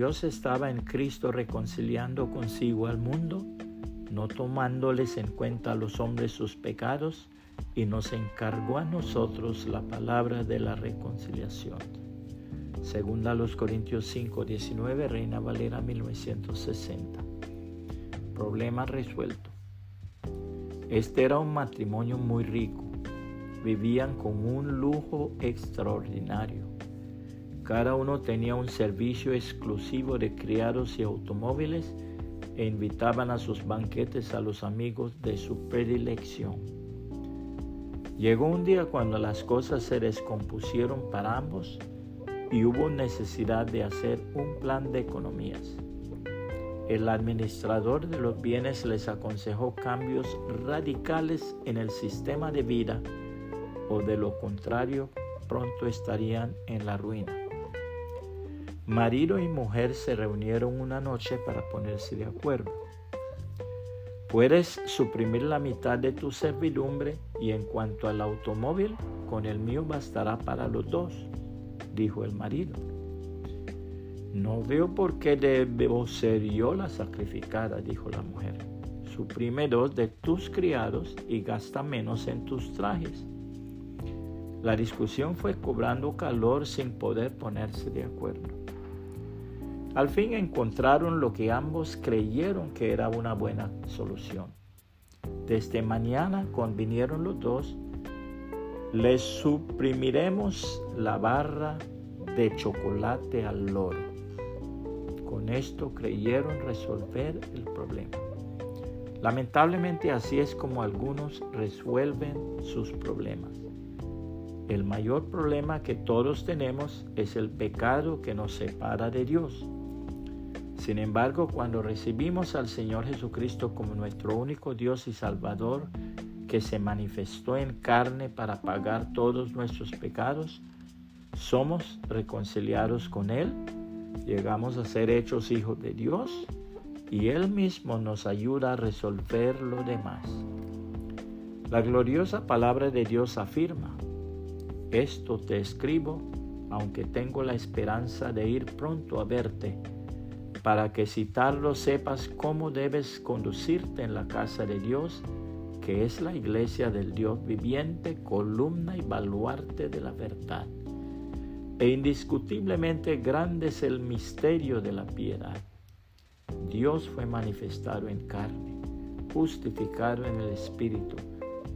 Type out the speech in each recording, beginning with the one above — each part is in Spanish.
Dios estaba en Cristo reconciliando consigo al mundo, no tomándoles en cuenta a los hombres sus pecados, y nos encargó a nosotros la palabra de la reconciliación. Segunda los Corintios 5, 19, Reina Valera 1960. Problema resuelto. Este era un matrimonio muy rico. Vivían con un lujo extraordinario. Cada uno tenía un servicio exclusivo de criados y automóviles e invitaban a sus banquetes a los amigos de su predilección. Llegó un día cuando las cosas se descompusieron para ambos y hubo necesidad de hacer un plan de economías. El administrador de los bienes les aconsejó cambios radicales en el sistema de vida o de lo contrario pronto estarían en la ruina. Marido y mujer se reunieron una noche para ponerse de acuerdo. Puedes suprimir la mitad de tu servidumbre y en cuanto al automóvil, con el mío bastará para los dos dijo el marido. No veo por qué debo ser yo la sacrificada, dijo la mujer. Suprime dos de tus criados y gasta menos en tus trajes. La discusión fue cobrando calor sin poder ponerse de acuerdo. Al fin encontraron lo que ambos creyeron que era una buena solución. Desde mañana convinieron los dos les suprimiremos la barra de chocolate al loro. Con esto creyeron resolver el problema. Lamentablemente así es como algunos resuelven sus problemas. El mayor problema que todos tenemos es el pecado que nos separa de Dios. Sin embargo, cuando recibimos al Señor Jesucristo como nuestro único Dios y Salvador, que se manifestó en carne para pagar todos nuestros pecados, somos reconciliados con Él, llegamos a ser hechos hijos de Dios y Él mismo nos ayuda a resolver lo demás. La gloriosa palabra de Dios afirma, esto te escribo, aunque tengo la esperanza de ir pronto a verte, para que citarlo sepas cómo debes conducirte en la casa de Dios que es la iglesia del Dios viviente, columna y baluarte de la verdad. E indiscutiblemente grande es el misterio de la piedad. Dios fue manifestado en carne, justificado en el Espíritu,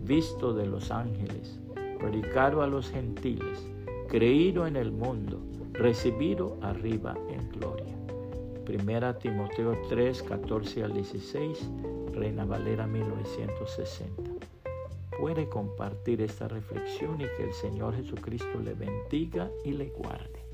visto de los ángeles, predicado a los gentiles, creído en el mundo, recibido arriba en gloria. Primera Timoteo 3, 14 al 16 Reina Valera 1960. Puede compartir esta reflexión y que el Señor Jesucristo le bendiga y le guarde.